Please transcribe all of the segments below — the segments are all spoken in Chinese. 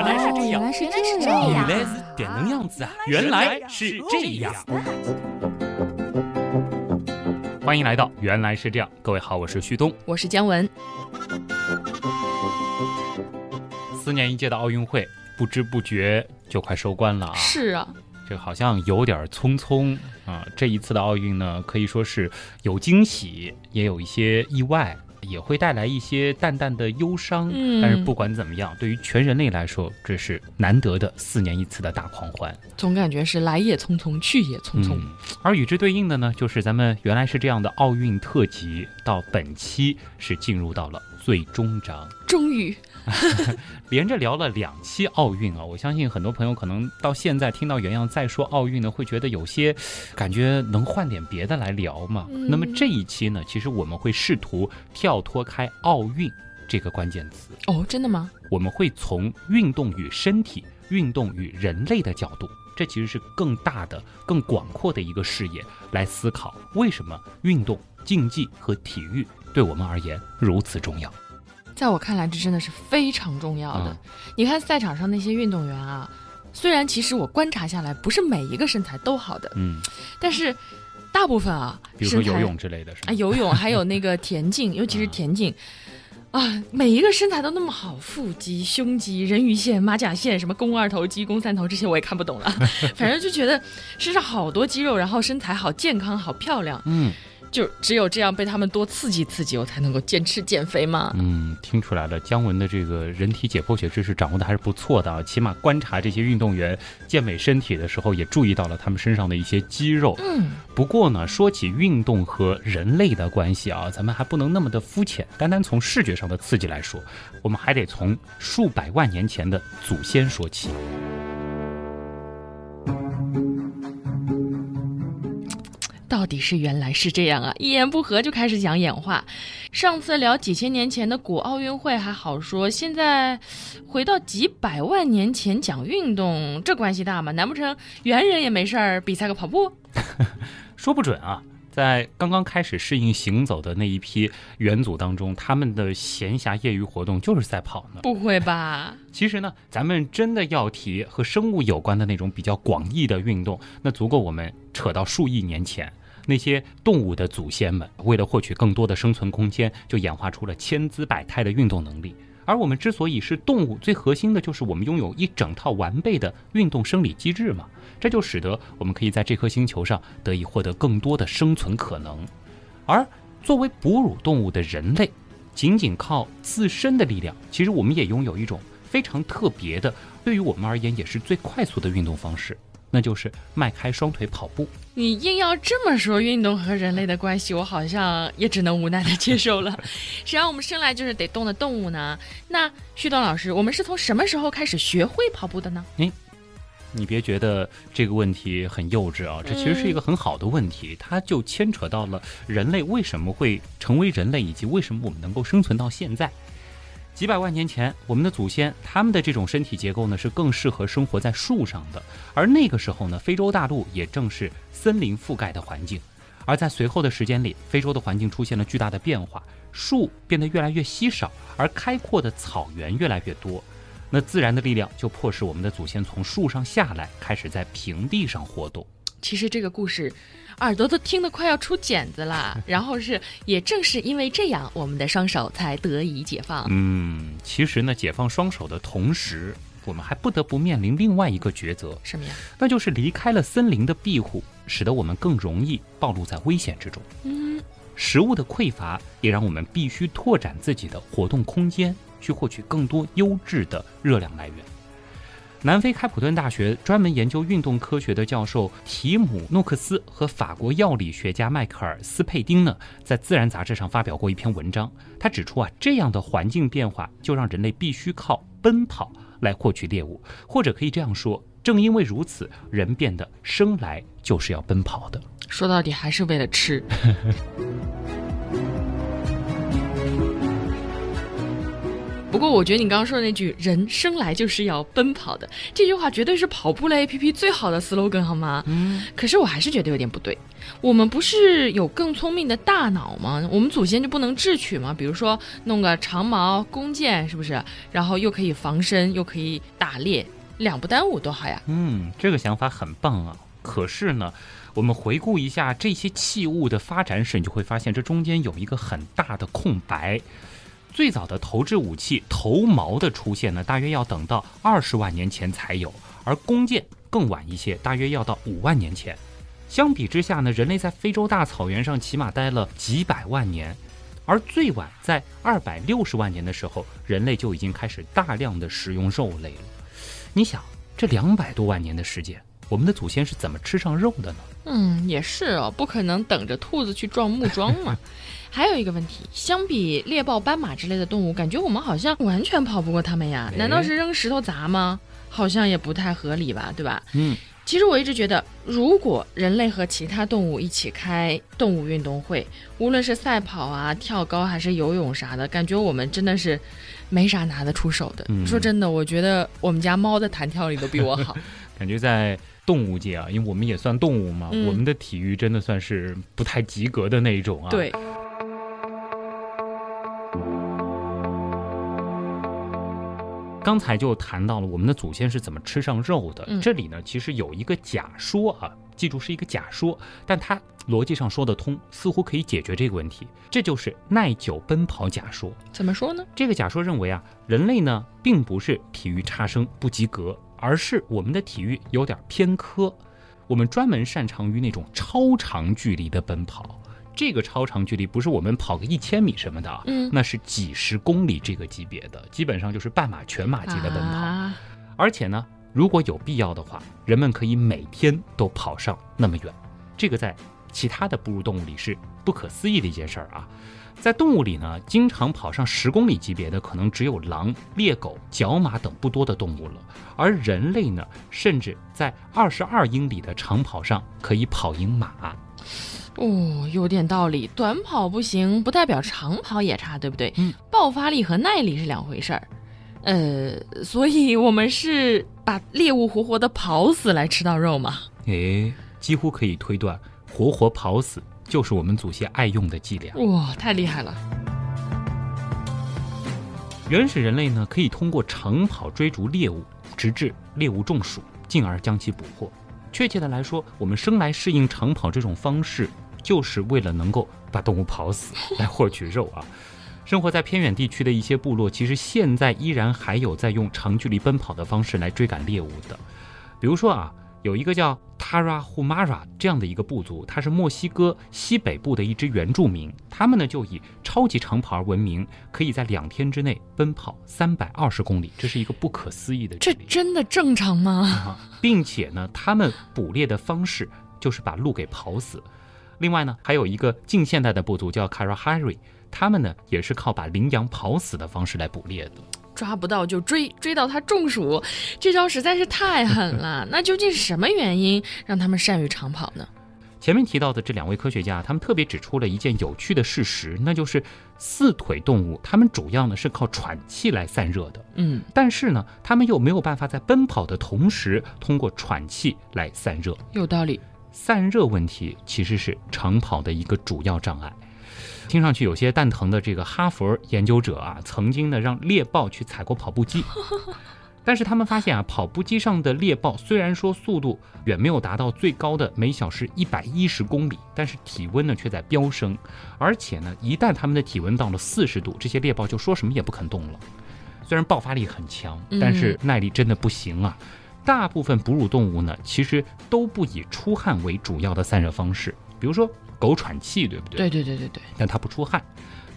原来是这样，原来是这样。原来是点能样子啊！原来是这样。欢迎来到《原来是这样》，各位好，我是旭东。我是姜文，四年一届的奥运会，不知不觉就快收官了啊！是啊，这个好像有点匆匆啊。这一次的奥运呢，可以说是有惊喜，也有一些意外，也会带来一些淡淡的忧伤。嗯但是不管怎么样，对于全人类来说，这是难得的四年一次的大狂欢。总感觉是来也匆匆，去也匆匆。嗯，而与之对应的呢，就是咱们原来是这样的奥运特辑，到本期是进入到了最终章。终于，连着聊了两期奥运啊，我相信很多朋友可能到现在听到原样再说奥运呢，会觉得有些感觉能换点别的来聊嘛。嗯那么这一期呢，其实我们会试图跳脱开奥运这个关键词，哦，真的吗？我们会从运动与身体、运动与人类的角度，这其实是更大的、更广阔的一个视野来思考，为什么运动、竞技和体育对我们而言如此重要。在我看来，这真的是非常重要的。嗯你看赛场上那些运动员啊，虽然其实我观察下来，不是每一个身材都好的，嗯，但是大部分啊，比如说游泳之类的，是啊，游泳还有那个田径，尤其是田径。啊，每一个身材都那么好，腹肌、胸肌、人鱼线、马甲线，什么肱二头肌、肱三头，这些我也看不懂了。反正就觉得身上好多肌肉，然后身材好健康、好漂亮，嗯就只有这样被他们多刺激刺激，我才能够坚持减肥嘛。嗯，听出来了，姜文的这个人体解剖学知识掌握的还是不错的啊，起码观察这些运动员健美身体的时候，也注意到了他们身上的一些肌肉。嗯，不过呢，说起运动和人类的关系啊，咱们还不能那么的肤浅，单单从视觉上的刺激来说，我们还得从数百万年前的祖先说起。到底是原来是这样啊！一言不合就开始讲演化。上次聊几千年前的古奥运会还好说，现在回到几百万年前讲运动，这关系大吗？难不成猿人也没事儿比赛个跑步？说不准啊，在刚刚开始适应行走的那一批元祖当中，他们的闲暇业余活动就是赛跑呢。不会吧？其实呢，咱们真的要提和生物有关的那种比较广义的运动，那足够我们扯到数亿年前。那些动物的祖先们，为了获取更多的生存空间，就演化出了千姿百态的运动能力。而我们之所以是动物，最核心的就是我们拥有一整套完备的运动生理机制嘛，这就使得我们可以在这颗星球上得以获得更多的生存可能。而作为哺乳动物的人类，仅仅靠自身的力量，其实我们也拥有一种非常特别的，对于我们而言也是最快速的运动方式，那就是迈开双腿跑步。你硬要这么说运动和人类的关系，我好像也只能无奈的接受了。谁让我们生来就是得动的动物呢？那旭东老师，我们是从什么时候开始学会跑步的呢？你别觉得这个问题很幼稚啊，这其实是一个很好的问题，它就牵扯到了人类为什么会成为人类，以及为什么我们能够生存到现在。几百万年前，我们的祖先他们的这种身体结构呢，是更适合生活在树上的。而那个时候呢，非洲大陆也正是森林覆盖的环境。而在随后的时间里，非洲的环境出现了巨大的变化，树变得越来越稀少，而开阔的草原越来越多。那自然的力量就迫使我们的祖先从树上下来，开始在平地上活动。其实这个故事，耳朵都听得快要出茧子了。然后是，也正是因为这样，我们的双手才得以解放。嗯，其实呢，解放双手的同时，我们还不得不面临另外一个抉择，什么呀？那就是离开了森林的庇护，使得我们更容易暴露在危险之中。嗯，食物的匮乏也让我们必须拓展自己的活动空间，去获取更多优质的热量来源。南非开普敦大学专门研究运动科学的教授提姆诺克斯和法国药理学家迈克尔斯佩丁呢，在《自然》杂志上发表过一篇文章。他指出啊，这样的环境变化就让人类必须靠奔跑来获取猎物，或者可以这样说，正因为如此，人变得生来就是要奔跑的。说到底还是为了吃。不过我觉得你刚刚说的那句“人生来就是要奔跑的”这句话，绝对是跑步类 APP 最好的 slogan，好吗？嗯，可是我还是觉得有点不对。我们不是有更聪明的大脑吗？我们祖先就不能智取吗？比如说弄个长矛弓箭，是不是？然后又可以防身，又可以打猎，两不耽误，多好呀！嗯，这个想法很棒啊。可是呢，我们回顾一下这些器物的发展史，你就会发现这中间有一个很大的空白。最早的投掷武器头矛的出现呢，大约要等到二十万年前才有，而弓箭更晚一些，大约要到五万年前。相比之下呢，人类在非洲大草原上起码待了几百万年，而最晚在二百六十万年的时候，人类就已经开始大量的食用肉类了。你想，这两百多万年的时间，我们的祖先是怎么吃上肉的呢？嗯，也是哦，不可能等着兔子去撞木桩嘛。还有一个问题，相比猎豹、斑马之类的动物，感觉我们好像完全跑不过它们呀？难道是扔石头砸吗？好像也不太合理吧，对吧？嗯。其实我一直觉得，如果人类和其他动物一起开动物运动会，无论是赛跑啊、跳高还是游泳啥的，感觉我们真的是没啥拿得出手的。说真的，我觉得我们家猫的弹跳力都比我好。感觉在动物界啊，因为我们也算动物嘛，我们的体育真的算是不太及格的那一种啊。对。刚才就谈到了我们的祖先是怎么吃上肉的。这里呢，其实有一个假说啊，记住是一个假说，但它逻辑上说得通，似乎可以解决这个问题。这就是耐久奔跑假说。怎么说呢？这个假说认为啊，人类呢并不是体育差生不及格，而是我们的体育有点偏科，我们专门擅长于那种超长距离的奔跑。这个超长距离不是我们跑个一千米什么的，嗯，那是几十公里这个级别的，基本上就是半马、全马级的奔跑。而且呢，如果有必要的话，人们可以每天都跑上那么远。这个在其他的哺乳动物里是不可思议的一件事儿啊。在动物里呢，经常跑上十公里级别的可能只有狼、猎狗、角马等不多的动物了。而人类呢，甚至在二十二英里的长跑上可以跑赢马。哦，有点道理。短跑不行，不代表长跑也差，对不对？嗯，爆发力和耐力是两回事儿。呃，所以我们是把猎物活活的跑死来吃到肉吗？诶，几乎可以推断，活活跑死就是我们祖先爱用的伎俩。哇，太厉害了！原始人类呢，可以通过长跑追逐猎物，直至猎物中暑，进而将其捕获。确切的来说，我们生来适应长跑这种方式，就是为了能够把动物跑死 来获取肉啊。生活在偏远地区的一些部落，其实现在依然还有在用长距离奔跑的方式来追赶猎物的，比如说啊。有一个叫 Tara Humara 这样的一个部族，它是墨西哥西北部的一支原住民。他们呢就以超级长跑而闻名，可以在两天之内奔跑三百二十公里，这是一个不可思议的。这真的正常吗？并且呢，他们捕猎的方式就是把鹿给跑死。另外呢，还有一个近现代的部族叫 Karahari，他们呢也是靠把羚羊跑死的方式来捕猎的。抓不到就追，追到它中暑，这招实在是太狠了。那究竟是什么原因让他们善于长跑呢？前面提到的这两位科学家，他们特别指出了一件有趣的事实，那就是四腿动物，它们主要呢是靠喘气来散热的。嗯，但是呢，它们又没有办法在奔跑的同时通过喘气来散热。有道理，散热问题其实是长跑的一个主要障碍。听上去有些蛋疼的这个哈佛研究者啊，曾经呢让猎豹去踩过跑步机，但是他们发现啊，跑步机上的猎豹虽然说速度远没有达到最高的每小时一百一十公里，但是体温呢却在飙升，而且呢，一旦他们的体温到了四十度，这些猎豹就说什么也不肯动了。虽然爆发力很强，但是耐力真的不行啊。大部分哺乳动物呢，其实都不以出汗为主要的散热方式，比如说。狗喘气，对不对？对对对对对。但它不出汗。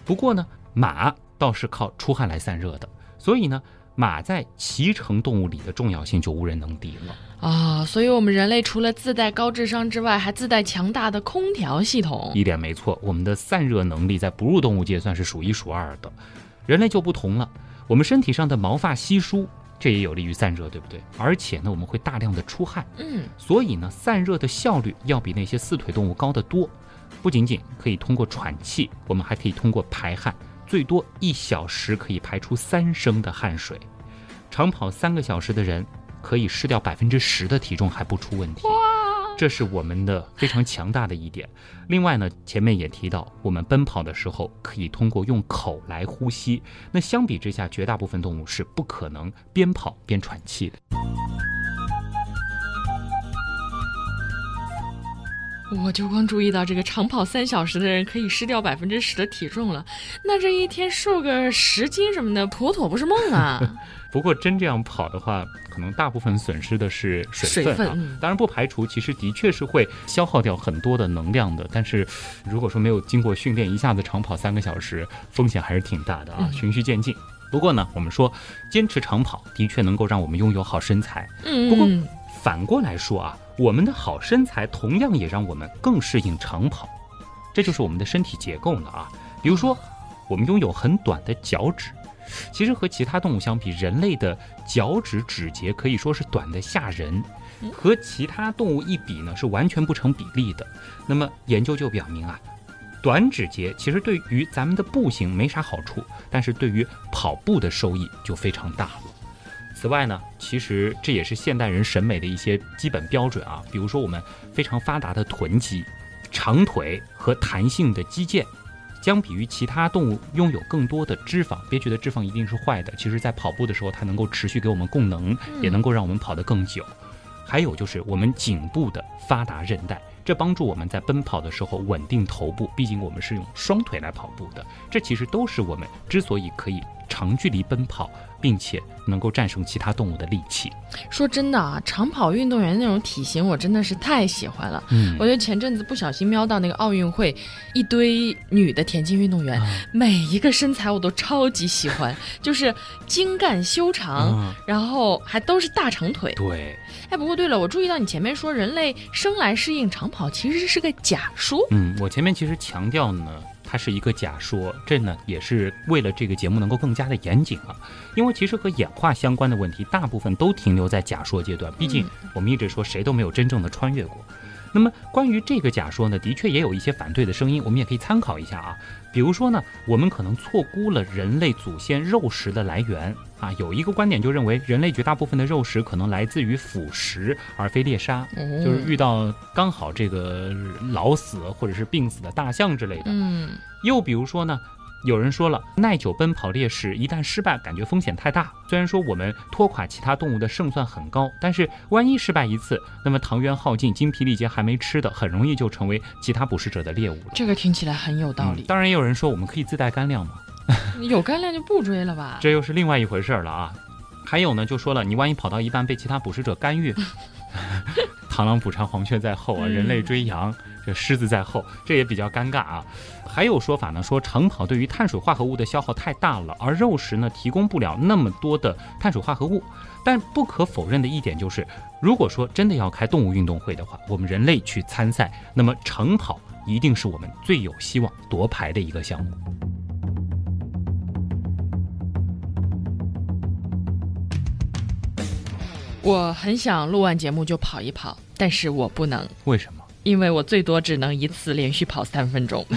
不过呢，马倒是靠出汗来散热的。所以呢，马在骑乘动物里的重要性就无人能敌了啊。所以我们人类除了自带高智商之外，还自带强大的空调系统。一点没错，我们的散热能力在哺乳动物界算是数一数二的。人类就不同了，我们身体上的毛发稀疏，这也有利于散热，对不对？而且呢，我们会大量的出汗。嗯。所以呢，散热的效率要比那些四腿动物高得多。不仅仅可以通过喘气，我们还可以通过排汗，最多一小时可以排出三升的汗水，长跑三个小时的人可以失掉百分之十的体重还不出问题。这是我们的非常强大的一点。另外呢，前面也提到，我们奔跑的时候可以通过用口来呼吸。那相比之下，绝大部分动物是不可能边跑边喘气的。我就光注意到这个长跑三小时的人可以失掉百分之十的体重了，那这一天瘦个十斤什么的，妥妥不是梦啊！不过真这样跑的话，可能大部分损失的是水分啊。当然不排除，其实的确是会消耗掉很多的能量的。但是如果说没有经过训练，一下子长跑三个小时，风险还是挺大的啊。循序渐进。不过呢，我们说坚持长跑的确能够让我们拥有好身材。嗯。不过反过来说啊。我们的好身材同样也让我们更适应长跑，这就是我们的身体结构了啊。比如说，我们拥有很短的脚趾，其实和其他动物相比，人类的脚趾指节可以说是短的吓人，和其他动物一比呢，是完全不成比例的。那么研究就表明啊，短指节其实对于咱们的步行没啥好处，但是对于跑步的收益就非常大了。此外呢，其实这也是现代人审美的一些基本标准啊。比如说，我们非常发达的臀肌、长腿和弹性的肌腱，相比于其他动物拥有更多的脂肪。别觉得脂肪一定是坏的，其实在跑步的时候，它能够持续给我们供能，也能够让我们跑得更久。还有就是我们颈部的发达韧带，这帮助我们在奔跑的时候稳定头部。毕竟我们是用双腿来跑步的，这其实都是我们之所以可以长距离奔跑。并且能够战胜其他动物的力气。说真的啊，长跑运动员那种体型，我真的是太喜欢了。嗯，我觉得前阵子不小心瞄到那个奥运会，一堆女的田径运动员，每一个身材我都超级喜欢，就是精干修长，然后还都是大长腿。对。哎，不过对了，我注意到你前面说人类生来适应长跑，其实是个假说。嗯，我前面其实强调呢。它是一个假说，这呢也是为了这个节目能够更加的严谨啊。因为其实和演化相关的问题，大部分都停留在假说阶段。毕竟我们一直说谁都没有真正的穿越过。那么关于这个假说呢，的确也有一些反对的声音，我们也可以参考一下啊。比如说呢，我们可能错估了人类祖先肉食的来源啊。有一个观点就认为，人类绝大部分的肉食可能来自于腐食而非猎杀，就是遇到刚好这个老死或者是病死的大象之类的。嗯。又比如说呢，有人说了，耐久奔跑猎食一旦失败，感觉风险太大。虽然说我们拖垮其他动物的胜算很高，但是万一失败一次，那么糖原耗尽、精疲力竭还没吃的，很容易就成为其他捕食者的猎物了。这个听起来很有道理。当然，也有人说我们可以自带干粮嘛，有干粮就不追了吧？这又是另外一回事了啊。还有呢，就说了，你万一跑到一半被其他捕食者干预，螳螂捕蝉，黄雀在后啊，人类追羊。这狮子在后，这也比较尴尬啊。还有说法呢，说长跑对于碳水化合物的消耗太大了，而肉食呢提供不了那么多的碳水化合物。但不可否认的一点就是，如果说真的要开动物运动会的话，我们人类去参赛，那么长跑一定是我们最有希望夺牌的一个项目。我很想录完节目就跑一跑，但是我不能。为什么？因为我最多只能一次连续跑三分钟。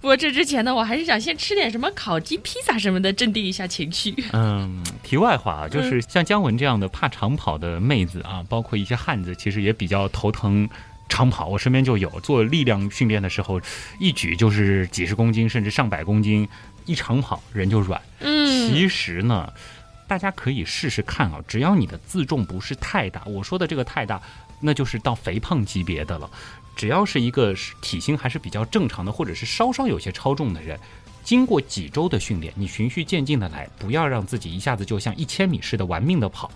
不过这之前呢，我还是想先吃点什么烤鸡、披萨什么的，镇定一下情绪。嗯，题外话啊，就是像姜文这样的怕长跑的妹子啊，包括一些汉子，其实也比较头疼长跑。我身边就有做力量训练的时候，一举就是几十公斤，甚至上百公斤，一长跑人就软。嗯，其实呢，大家可以试试看啊，只要你的自重不是太大，我说的这个太大。那就是到肥胖级别的了，只要是一个体型还是比较正常的，或者是稍稍有些超重的人，经过几周的训练，你循序渐进的来，不要让自己一下子就像一千米似的玩命的跑，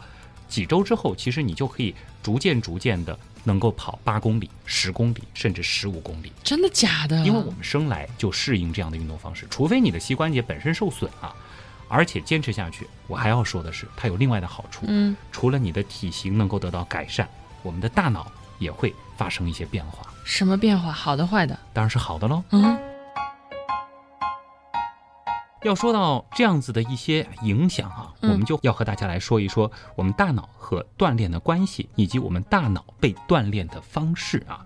几周之后，其实你就可以逐渐逐渐的能够跑八公里、十公里，甚至十五公里。真的假的？因为我们生来就适应这样的运动方式，除非你的膝关节本身受损啊，而且坚持下去，我还要说的是，它有另外的好处。嗯，除了你的体型能够得到改善。我们的大脑也会发生一些变化，什么变化？好的、坏的？当然是好的喽。嗯，要说到这样子的一些影响啊，我们就要和大家来说一说我们大脑和锻炼的关系，以及我们大脑被锻炼的方式啊。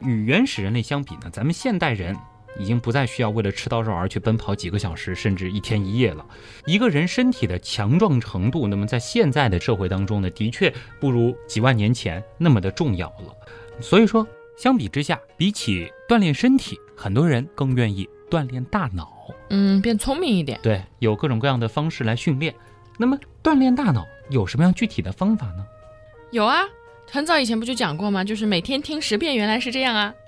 与原始人类相比呢，咱们现代人已经不再需要为了吃到肉而去奔跑几个小时，甚至一天一夜了。一个人身体的强壮程度，那么在现在的社会当中呢，的确不如几万年前那么的重要了。所以说，相比之下，比起锻炼身体，很多人更愿意锻炼大脑。嗯，变聪明一点。对，有各种各样的方式来训练。那么锻炼大脑有什么样具体的方法呢？有啊，很早以前不就讲过吗？就是每天听十遍，原来是这样啊。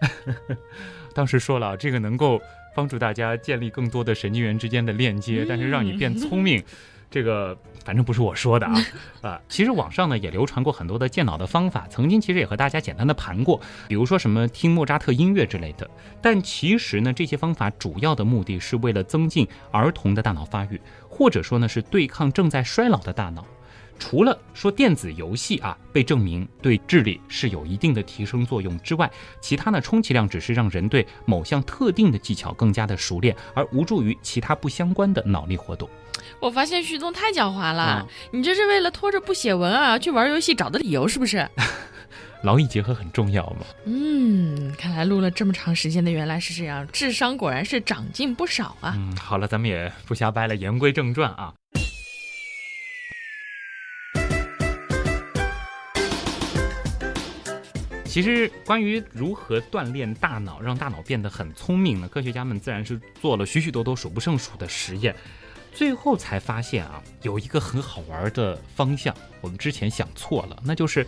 当时说了，这个能够帮助大家建立更多的神经元之间的链接，但是让你变聪明，这个反正不是我说的啊 啊！其实网上呢也流传过很多的健脑的方法，曾经其实也和大家简单的盘过，比如说什么听莫扎特音乐之类的。但其实呢，这些方法主要的目的是为了增进儿童的大脑发育，或者说呢是对抗正在衰老的大脑。除了说电子游戏啊被证明对智力是有一定的提升作用之外，其他呢充其量只是让人对某项特定的技巧更加的熟练，而无助于其他不相关的脑力活动。我发现徐总太狡猾了，你这是为了拖着不写文啊去玩游戏找的理由是不是？劳逸结合很重要嘛。嗯，看来录了这么长时间的原来是这样，智商果然是长进不少啊。嗯，好了，咱们也不瞎掰了，言归正传啊。其实，关于如何锻炼大脑，让大脑变得很聪明呢？科学家们自然是做了许许多多数不胜数的实验，最后才发现啊，有一个很好玩的方向，我们之前想错了，那就是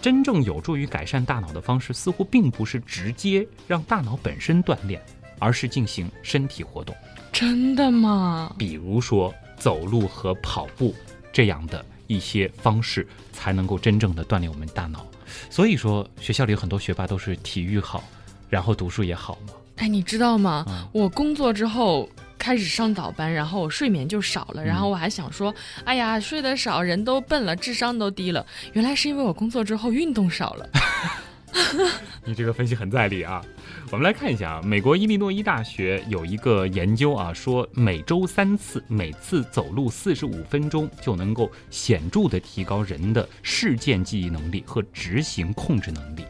真正有助于改善大脑的方式，似乎并不是直接让大脑本身锻炼，而是进行身体活动。真的吗？比如说走路和跑步这样的一些方式，才能够真正的锻炼我们大脑。所以说，学校里有很多学霸都是体育好，然后读书也好嘛。哎，你知道吗？我工作之后开始上早班，然后我睡眠就少了，然后我还想说，哎呀，睡得少，人都笨了，智商都低了。原来是因为我工作之后运动少了。你这个分析很在理啊。我们来看一下啊，美国伊利诺伊大学有一个研究啊，说每周三次，每次走路四十五分钟，就能够显著的提高人的事件记忆能力和执行控制能力。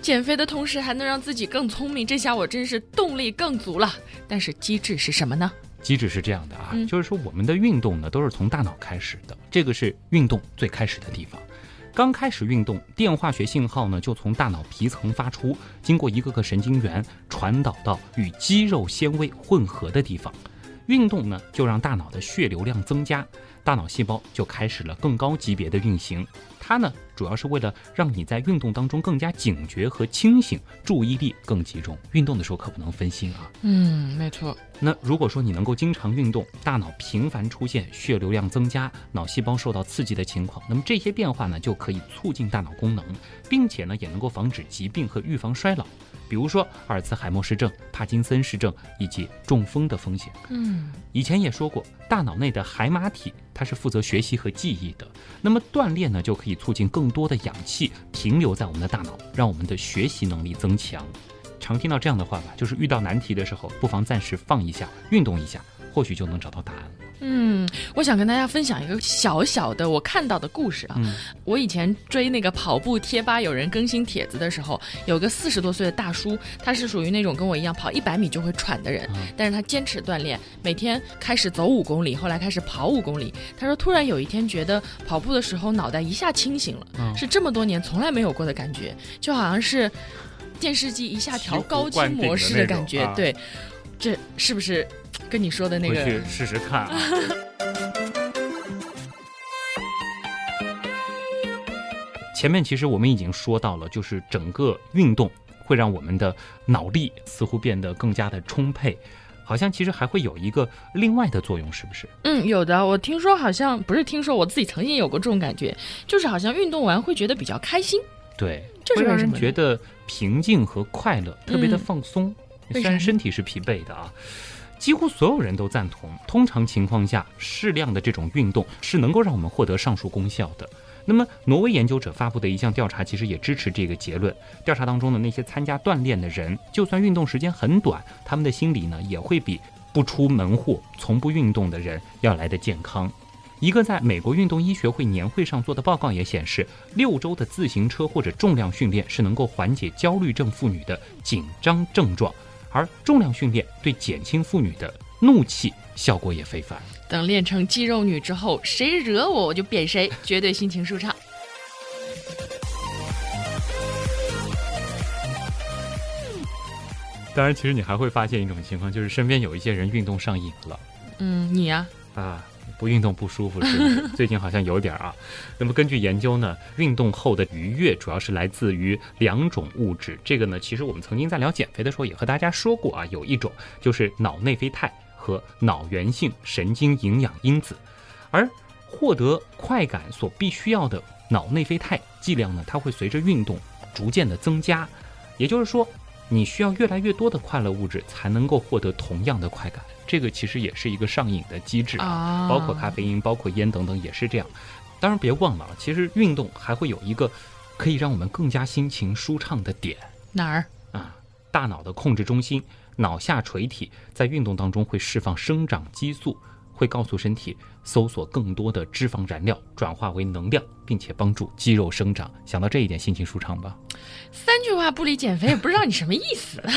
减肥的同时还能让自己更聪明，这下我真是动力更足了。但是机制是什么呢？机制是这样的啊，就是说我们的运动呢都是从大脑开始的，这个是运动最开始的地方。刚开始运动，电化学信号呢就从大脑皮层发出，经过一个个神经元传导到与肌肉纤维混合的地方。运动呢就让大脑的血流量增加，大脑细胞就开始了更高级别的运行。它呢，主要是为了让你在运动当中更加警觉和清醒，注意力更集中。运动的时候可不能分心啊。嗯，没错。那如果说你能够经常运动，大脑频繁出现血流量增加、脑细胞受到刺激的情况，那么这些变化呢，就可以促进大脑功能，并且呢，也能够防止疾病和预防衰老。比如说阿尔茨海默氏症、帕金森氏症以及中风的风险。嗯，以前也说过，大脑内的海马体它是负责学习和记忆的。那么锻炼呢，就可以促进更多的氧气停留在我们的大脑，让我们的学习能力增强。常听到这样的话吧，就是遇到难题的时候，不妨暂时放一下，运动一下，或许就能找到答案了。嗯，我想跟大家分享一个小小的我看到的故事啊。我以前追那个跑步贴吧，有人更新帖子的时候，有个四十多岁的大叔，他是属于那种跟我一样跑一百米就会喘的人，但是他坚持锻炼，每天开始走五公里，后来开始跑五公里。他说，突然有一天觉得跑步的时候脑袋一下清醒了，是这么多年从来没有过的感觉，就好像是电视机一下调高清模式的感觉。对，这是不是？跟你说的那个，回去试试看啊。前面其实我们已经说到了，就是整个运动会让我们的脑力似乎变得更加的充沛，好像其实还会有一个另外的作用，是不是？嗯，有的。我听说好像不是听说，我自己曾经有过这种感觉，就是好像运动完会觉得比较开心。对，会让人觉得平静和快乐，特别的放松。虽然身体是疲惫的啊。几乎所有人都赞同，通常情况下，适量的这种运动是能够让我们获得上述功效的。那么，挪威研究者发布的一项调查其实也支持这个结论。调查当中的那些参加锻炼的人，就算运动时间很短，他们的心理呢也会比不出门户、从不运动的人要来的健康。一个在美国运动医学会年会上做的报告也显示，六周的自行车或者重量训练是能够缓解焦虑症妇女的紧张症状。而重量训练对减轻妇女的怒气效果也非凡。等练成肌肉女之后，谁惹我我就扁谁，绝对心情舒畅。当然，其实你还会发现一种情况，就是身边有一些人运动上瘾了。嗯，你呀、啊，不运动不舒服是不是？最近好像有点儿啊。那么根据研究呢，运动后的愉悦主要是来自于两种物质。这个呢，其实我们曾经在聊减肥的时候也和大家说过啊，有一种就是脑内啡肽和脑源性神经营养因子，而获得快感所必须要的脑内啡肽剂量呢，它会随着运动逐渐的增加，也就是说。你需要越来越多的快乐物质才能够获得同样的快感，这个其实也是一个上瘾的机制啊包括咖啡因、包括烟等等也是这样。当然别忘了，啊，其实运动还会有一个可以让我们更加心情舒畅的点哪儿？啊，大脑的控制中心脑下垂体在运动当中会释放生长激素，会告诉身体搜索更多的脂肪燃料，转化为能量，并且帮助肌肉生长。想到这一点，心情舒畅吧？三句话不离减肥，也不知道你什么意思。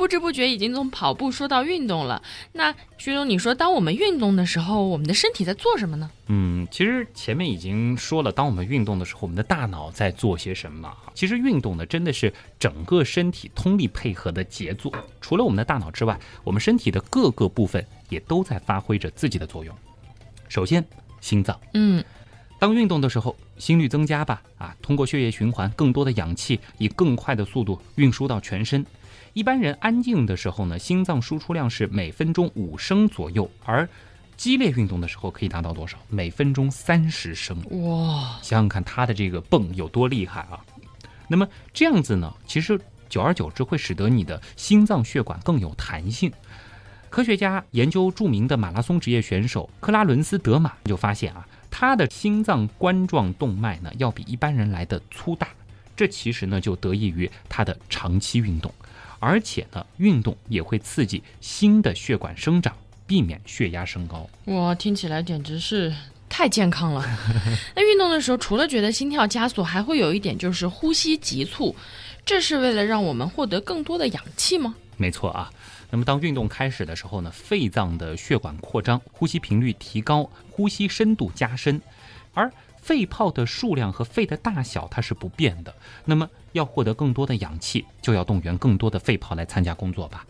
不知不觉已经从跑步说到运动了。那徐总，你说当我们运动的时候，我们的身体在做什么呢？嗯，其实前面已经说了，当我们运动的时候，我们的大脑在做些什么？其实运动呢，真的是整个身体通力配合的杰作。除了我们的大脑之外，我们身体的各个部分也都在发挥着自己的作用。首先，心脏。嗯，当运动的时候，心率增加吧，啊，通过血液循环，更多的氧气以更快的速度运输到全身。一般人安静的时候呢，心脏输出量是每分钟五升左右，而激烈运动的时候可以达到多少？每分钟三十升。哇，想想看他的这个泵有多厉害啊！那么这样子呢，其实久而久之会使得你的心脏血管更有弹性。科学家研究著名的马拉松职业选手克拉伦斯·德马就发现啊，他的心脏冠状动脉呢要比一般人来的粗大，这其实呢就得益于他的长期运动，而且呢运动也会刺激新的血管生长，避免血压升高。哇，听起来简直是太健康了。那运动的时候，除了觉得心跳加速，还会有一点就是呼吸急促，这是为了让我们获得更多的氧气吗？没错啊。那么当运动开始的时候呢，肺脏的血管扩张，呼吸频率提高，呼吸深度加深，而肺泡的数量和肺的大小它是不变的。那么要获得更多的氧气，就要动员更多的肺泡来参加工作吧。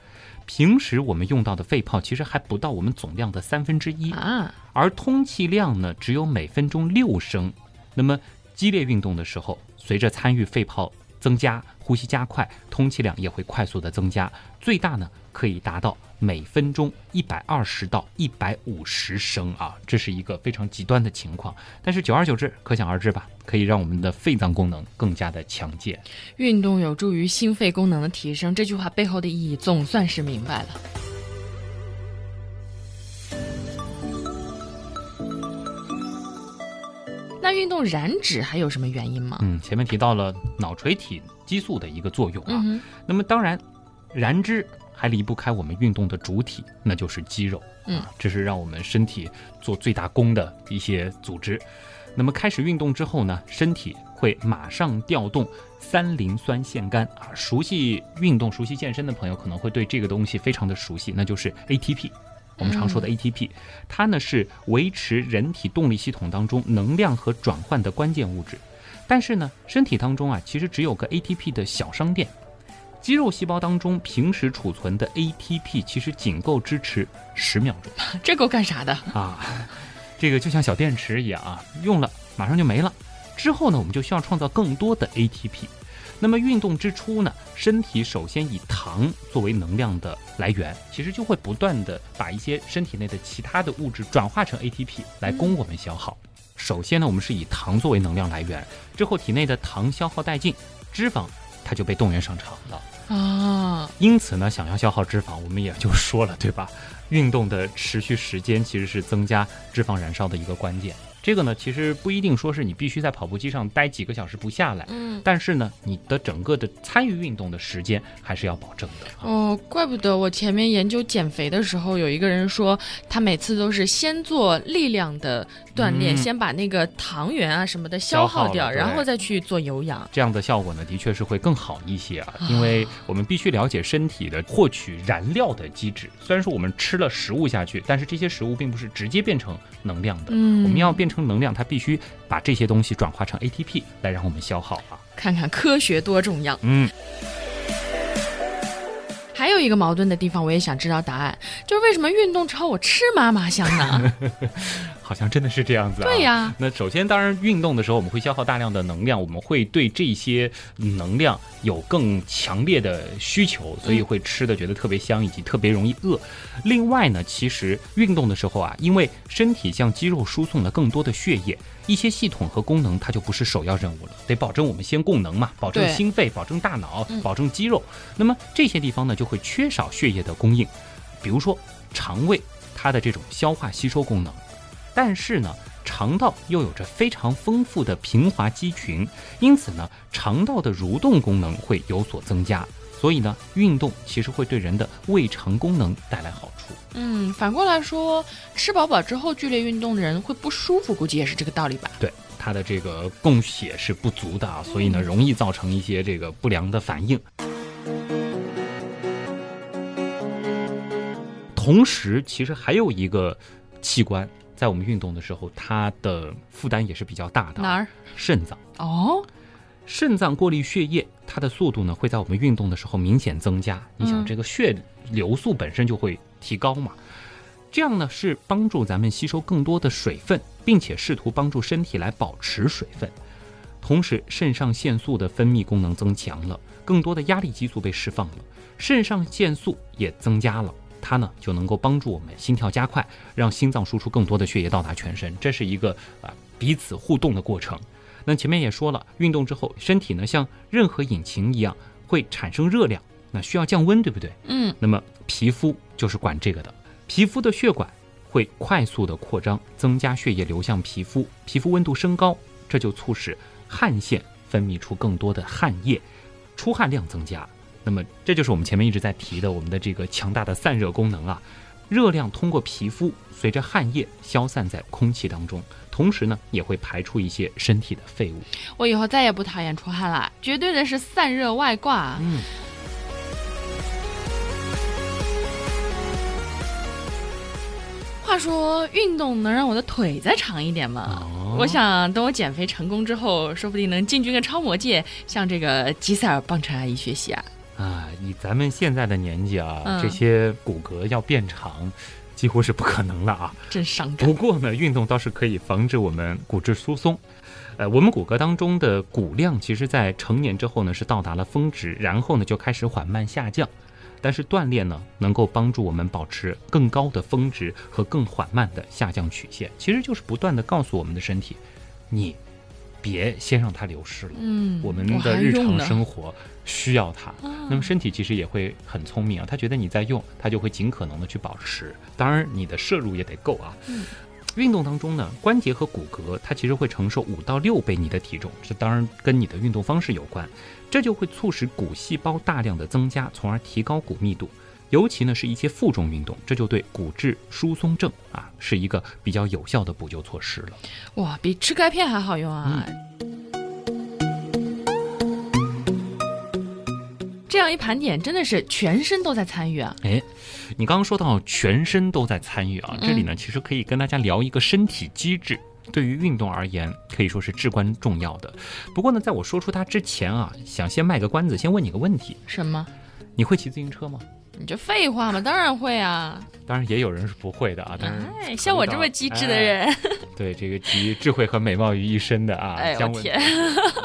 平时我们用到的肺泡其实还不到我们总量的三分之一，啊，而通气量呢只有每分钟六升。那么激烈运动的时候，随着参与肺泡增加，呼吸加快，通气量也会快速的增加，最大呢可以达到每分钟一百二十到一百五十升啊，这是一个非常极端的情况。但是久而久之，可想而知吧，可以让我们的肺脏功能更加的强健。运动有助于心肺功能的提升，这句话背后的意义总算是明白了。那运动燃脂还有什么原因吗？嗯，前面提到了脑垂体激素的一个作用啊，嗯，那么当然，燃脂还离不开我们运动的主体，那就是肌肉。嗯啊，这是让我们身体做最大功的一些组织。那么开始运动之后呢，身体会马上调动三磷酸腺苷啊。熟悉运动、熟悉健身的朋友可能会对这个东西非常的熟悉，那就是 ATP。我们常说的 ATP，、它呢是维持人体动力系统当中能量和转换的关键物质。但是呢，身体当中啊，其实只有个 ATP 的小商店。肌肉细胞当中平时储存的 ATP 其实仅够支持十秒钟 这够干啥的？啊，这个就像小电池一样啊，用了马上就没了。之后呢，我们就需要创造更多的 ATP。那么运动之初呢，身体首先以糖作为能量的来源，其实就会不断的把一些身体内的其他的物质转化成 ATP 来供我们消耗。首先呢，我们是以糖作为能量来源，之后体内的糖消耗殆尽，脂肪它就被动员上场了。啊，因此呢，想要消耗脂肪，我们也就说了，对吧？运动的持续时间其实是增加脂肪燃烧的一个关键。这个呢，其实不一定说是你必须在跑步机上待几个小时不下来，嗯，但是呢，你的整个的参与运动的时间还是要保证的。哦，怪不得我前面研究减肥的时候，有一个人说，他每次都是先做力量的锻炼，嗯先把那个糖原啊什么的消消耗掉，耗然后再去做有氧。这样的效果呢，的确是会更好一些啊，因为我们必须了解身体的获取燃料的机制。虽然说我们吃了食物下去，但是这些食物并不是直接变成能量的。嗯我们要变成能量，它必须把这些东西转化成 ATP 来让我们消耗啊。看看科学多重要。嗯，还有一个矛盾的地方，我也想知道答案，就是为什么运动之后我吃嘛嘛香呢？好像真的是这样子啊。对呀那首先，当然运动的时候，我们会消耗大量的能量，我们会对这些能量有更强烈的需求，所以会吃的觉得特别香，以及特别容易饿。另外呢，其实运动的时候啊，因为身体向肌肉输送了更多的血液，一些系统和功能它就不是首要任务了，得保证我们先供能嘛，保证心肺，保证大脑嗯，保证肌肉。那么这些地方呢，就会缺少血液的供应，比如说肠胃它的这种消化吸收功能。但是呢，肠道又有着非常丰富的平滑肌群，因此呢，肠道的蠕动功能会有所增加。所以呢，运动其实会对人的胃肠功能带来好处。嗯，反过来说，吃饱饱之后剧烈运动的人会不舒服，估计也是这个道理吧。对，他的这个供血是不足的啊，所以呢，容易造成一些这个不良的反应。同时，其实还有一个器官，在我们运动的时候，它的负担也是比较大的啊。哪儿？肾脏。哦，肾脏过滤血液，它的速度呢会在我们运动的时候明显增加。你想，嗯这个血流速本身就会提高嘛，这样呢是帮助咱们吸收更多的水分，并且试图帮助身体来保持水分。同时，肾上腺素的分泌功能增强了，更多的压力激素被释放了，肾上腺素也增加了。它呢就能够帮助我们心跳加快，让心脏输出更多的血液到达全身，这是一个啊彼此互动的过程。那前面也说了，运动之后，身体呢像任何引擎一样会产生热量，那需要降温，对不对？嗯，那么皮肤就是管这个的，皮肤的血管会快速的扩张，增加血液流向皮肤，皮肤温度升高，这就促使汗腺分泌出更多的汗液，出汗量增加。那么这就是我们前面一直在提的我们的这个强大的散热功能啊，热量通过皮肤随着汗液消散在空气当中，同时呢也会排出一些身体的废物。我以后再也不讨厌出汗了，绝对的是散热外挂。嗯。话说，运动能让我的腿再长一点吗？哦我想等我减肥成功之后，说不定能进军个超模界，向这个吉塞尔棒尘阿姨学习啊！啊，以咱们现在的年纪啊，嗯这些骨骼要变长，几乎是不可能了啊。真伤感不。过呢，运动倒是可以防止我们骨质疏松。呃，我们骨骼当中的骨量，其实在成年之后呢，是到达了峰值，然后呢就开始缓慢下降。但是锻炼呢，能够帮助我们保持更高的峰值和更缓慢的下降曲线，其实就是不断的告诉我们的身体，你别先让它流失了。嗯，我们的日常生活需要它。啊那么身体其实也会很聪明啊，它觉得你在用，它就会尽可能的去保持。当然，你的摄入也得够啊。嗯运动当中呢，关节和骨骼它其实会承受五到六倍你的体重，这当然跟你的运动方式有关，这就会促使骨细胞大量的增加，从而提高骨密度。尤其呢是一些负重运动，这就对骨质疏松症啊是一个比较有效的补救措施了。哇，比吃钙片还好用啊！这样一盘点，真的是全身都在参与啊！哎，你刚刚说到全身都在参与啊，这里呢其实可以跟大家聊一个身体机制，对于运动而言可以说是至关重要的。不过呢，在我说出它之前啊，想先卖个关子，先问你个问题：什么？你会骑自行车吗？你这废话嘛，当然会啊！当然也有人是不会的啊，当然哎，像我这么机智的哎人，对这个集智慧和美貌于一身的啊，哎，我姜文天，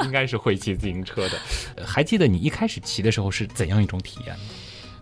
应该是会骑自行车的。呃还记得你一开始骑的时候是怎样一种体验吗？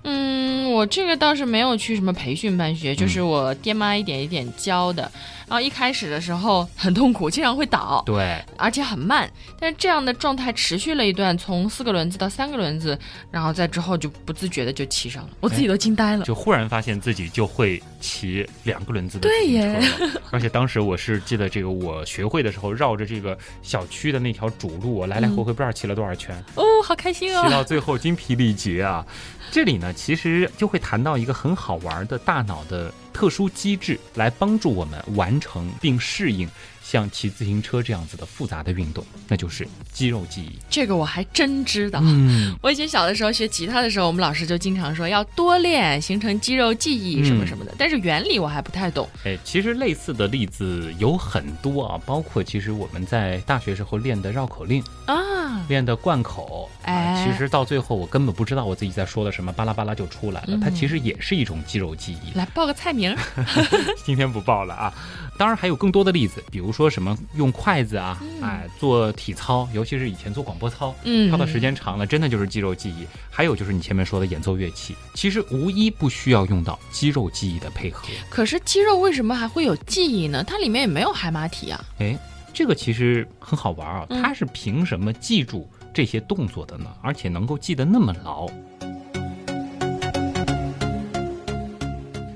嗯，我这个倒是没有去什么培训班学，就是嗯我爹妈一点一点教的。然后一开始的时候很痛苦，经常会倒，对，而且很慢。但是这样的状态持续了一段，从四个轮子到三个轮子，然后再之后就不自觉的就骑上了，我自己都惊呆了。就忽然发现自己就会骑两个轮子的自行车了。而且当时我是记得这个，我学会的时候绕着这个小区的那条主路，我来来回回不知道骑了多少圈。哦，好开心哦骑到最后精疲力竭啊！这里呢，其实就会谈到一个很好玩的大脑的特殊机制，来帮助我们完成并适应。像骑自行车这样子的复杂的运动，那就是肌肉记忆。这个我还真知道。嗯，我以前小的时候学吉他的时候，我们老师就经常说要多练，形成肌肉记忆什么什么的。但是原理我还不太懂。哎，其实类似的例子有很多啊，包括其实我们在大学时候练的绕口令啊，练的贯口。哎，其实到最后我根本不知道我自己在说的什么，巴拉巴拉就出来了。它其实也是一种肌肉记忆。来报个菜名。今天不报了啊。当然还有更多的例子，比如说什么用筷子啊，哎，做体操，尤其是以前做广播操，嗯，跳的时间长了，真的就是肌肉记忆。还有就是你前面说的演奏乐器，其实无一不需要用到肌肉记忆的配合。可是肌肉为什么还会有记忆呢？它里面也没有海马体啊。哎，这个其实很好玩啊，它是凭什么记住这些动作的呢？而且能够记得那么牢？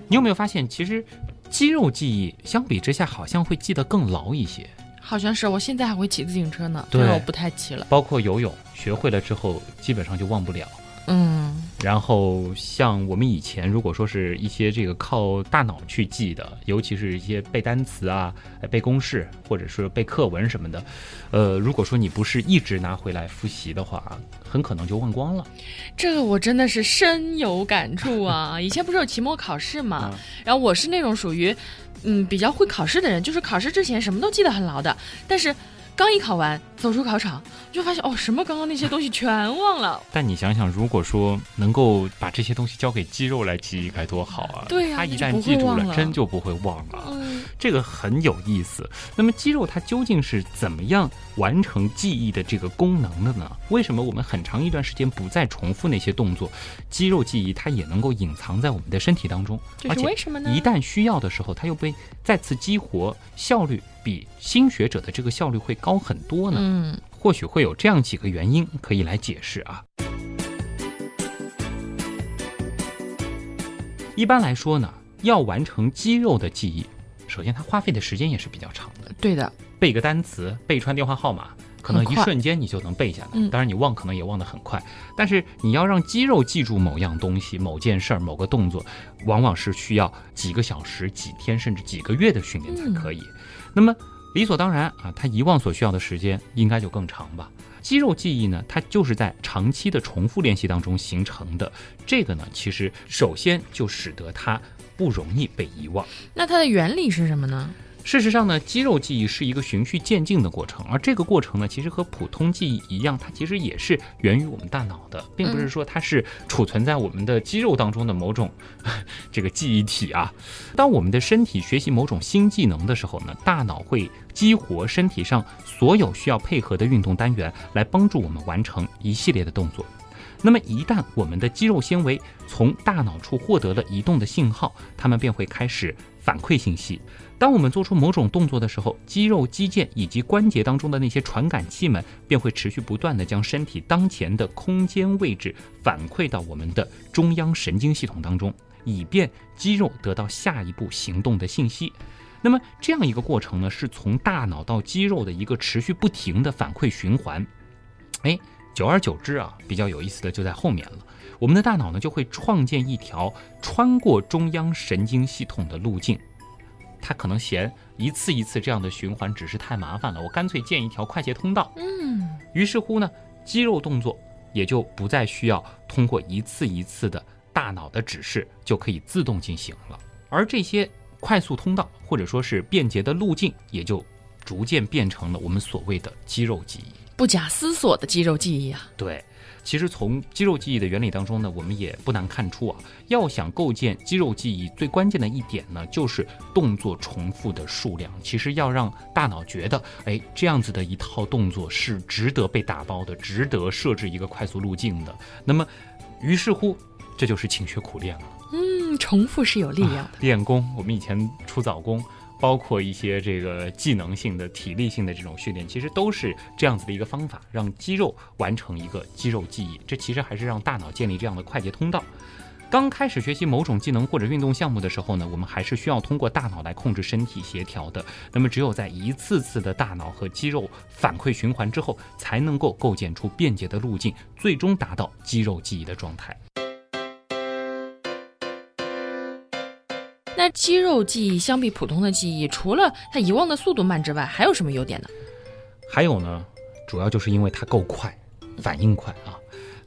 你有没有发现，其实？肌肉记忆相比之下，好像会记得更牢一些。好像是，我现在还会骑自行车呢，对，我不太骑了。包括游泳，学会了之后，基本上就忘不了。嗯，然后像我们以前如果说是一些这个靠大脑去记的，尤其是一些背单词啊、背公式或者是背课文什么的，呃，如果说你不是一直拿回来复习的话，很可能就忘光了。这个我真的是深有感触啊！以前不是有期末考试嘛，然后我是那种属于嗯比较会考试的人，就是考试之前什么都记得很牢的，但是。刚一考完，走出考场，就发现哦，什么刚刚那些东西全忘了。但你想想，如果说能够把这些东西交给肌肉来记忆，该多好啊！对呀，它一旦记住了，真就不会忘了。这个很有意思。那么肌肉它究竟是怎么样完成记忆的这个功能的呢？为什么我们很长一段时间不再重复那些动作，肌肉记忆它也能够隐藏在我们的身体当中？而且为什么呢？一旦需要的时候，它又被再次激活，效率。比新学者的这个效率会高很多呢。嗯，或许会有这样几个原因可以来解释啊。一般来说呢，要完成肌肉的记忆，首先它花费的时间也是比较长的。对的，背个单词，背串电话号码，可能一瞬间你就能背下来。当然你忘可能也忘得很快，但是你要让肌肉记住某样东西、某件事儿、某个动作，往往是需要几个小时、几天甚至几个月的训练才可以。那么理所当然啊，他遗忘所需要的时间应该就更长吧？肌肉记忆呢，它就是在长期的重复练习当中形成的。这个呢，其实首先就使得它不容易被遗忘。那它的原理是什么呢？事实上呢，肌肉记忆是一个循序渐进的过程，而这个过程呢，其实和普通记忆一样，它其实也是源于我们大脑的，并不是说它是储存在我们的肌肉当中的某种 这个记忆体啊。当我们的身体学习某种新技能的时候呢，大脑会激活身体上所有需要配合的运动单元，来帮助我们完成一系列的动作。那么一旦我们的肌肉纤维从大脑处获得了移动的信号，它们便会开始反馈信息。当我们做出某种动作的时候，肌肉肌腱以及关节当中的那些传感器们便会持续不断地将身体当前的空间位置反馈到我们的中央神经系统当中，以便肌肉得到下一步行动的信息。那么这样一个过程呢，是从大脑到肌肉的一个持续不停的反馈循环。哎，久而久之啊，比较有意思的就在后面了。我们的大脑呢就会创建一条穿过中央神经系统的路径。他可能嫌一次一次这样的循环只是太麻烦了，我干脆建一条快捷通道。嗯，于是乎呢，肌肉动作也就不再需要通过一次一次的大脑的指示就可以自动进行了，而这些快速通道或者说是便捷的路径，也就逐渐变成了我们所谓的肌肉记忆，不假思索的肌肉记忆啊。对。其实从肌肉记忆的原理当中呢，我们也不难看出啊，要想构建肌肉记忆，最关键的一点呢，就是动作重复的数量。其实要让大脑觉得，哎，这样子的一套动作是值得被打包的，值得设置一个快速路径的。那么，于是乎，这就是勤学苦练了。嗯，重复是有力量的。练功，我们以前出早功。包括一些这个技能性的、体力性的这种训练，其实都是这样子的一个方法，让肌肉完成一个肌肉记忆。这其实还是让大脑建立这样的快捷通道。刚开始学习某种技能或者运动项目的时候呢，我们还是需要通过大脑来控制身体协调的。那么，只有在一次次的大脑和肌肉反馈循环之后，才能够构建出便捷的路径，最终达到肌肉记忆的状态。那肌肉记忆相比普通的记忆，除了它遗忘的速度慢之外，还有什么优点呢？还有呢，主要就是因为它够快，反应快啊。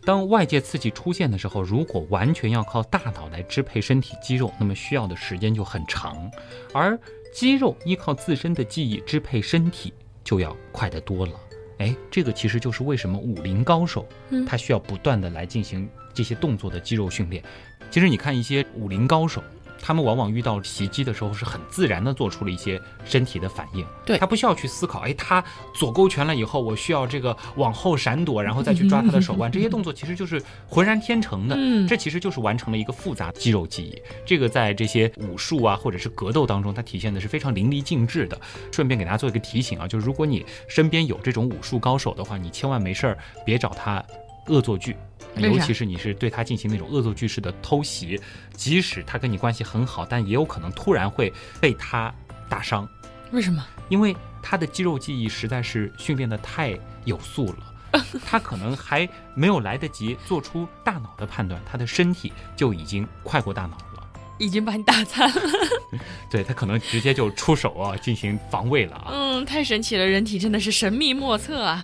当外界刺激出现的时候，如果完全要靠大脑来支配身体肌肉，那么需要的时间就很长；而肌肉依靠自身的记忆支配身体，就要快得多了。哎，这个其实就是为什么武林高手，他需要不断的来进行这些动作的肌肉训练。其实你看一些武林高手。他们往往遇到袭击的时候，是很自然的做出了一些身体的反应。对他不需要去思考，哎，他左勾拳了以后，我需要这个往后闪躲，然后再去抓他的手腕，这些动作其实就是浑然天成的。嗯，这其实就是完成了一个复杂肌肉记忆。这个在这些武术啊，或者是格斗当中，它体现的是非常淋漓尽致的。顺便给大家做一个提醒啊，就是如果你身边有这种武术高手的话，你千万没事儿别找他恶作剧。尤其是你是对他进行那种恶作剧式的偷袭，即使他跟你关系很好，但也有可能突然会被他打伤。为什么？因为他的肌肉记忆实在是训练的太有素了，他可能还没有来得及做出大脑的判断，他的身体就已经快过大脑了，已经把你打残了。对他可能直接就出手啊，进行防卫了啊。嗯，太神奇了，人体真的是神秘莫测啊。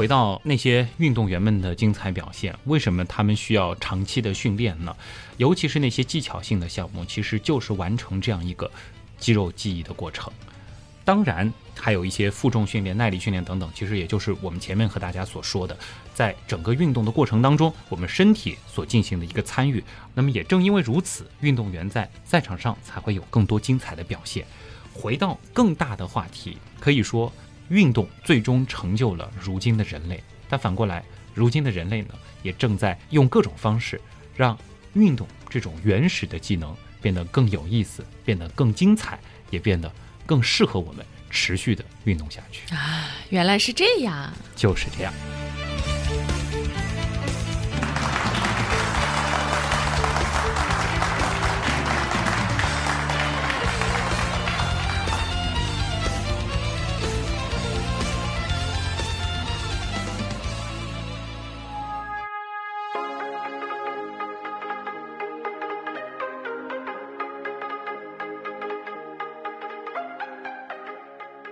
回到那些运动员们的精彩表现，为什么他们需要长期的训练呢？尤其是那些技巧性的项目，其实就是完成这样一个肌肉记忆的过程。当然，还有一些负重训练、耐力训练等等，其实也就是我们前面和大家所说的，在整个运动的过程当中，我们身体所进行的一个参与。那么也正因为如此，运动员在赛场上才会有更多精彩的表现。回到更大的话题，可以说。运动最终成就了如今的人类，但反过来，如今的人类呢，也正在用各种方式让运动这种原始的技能变得更有意思，变得更精彩，也变得更适合我们持续的运动下去啊！原来是这样，就是这样。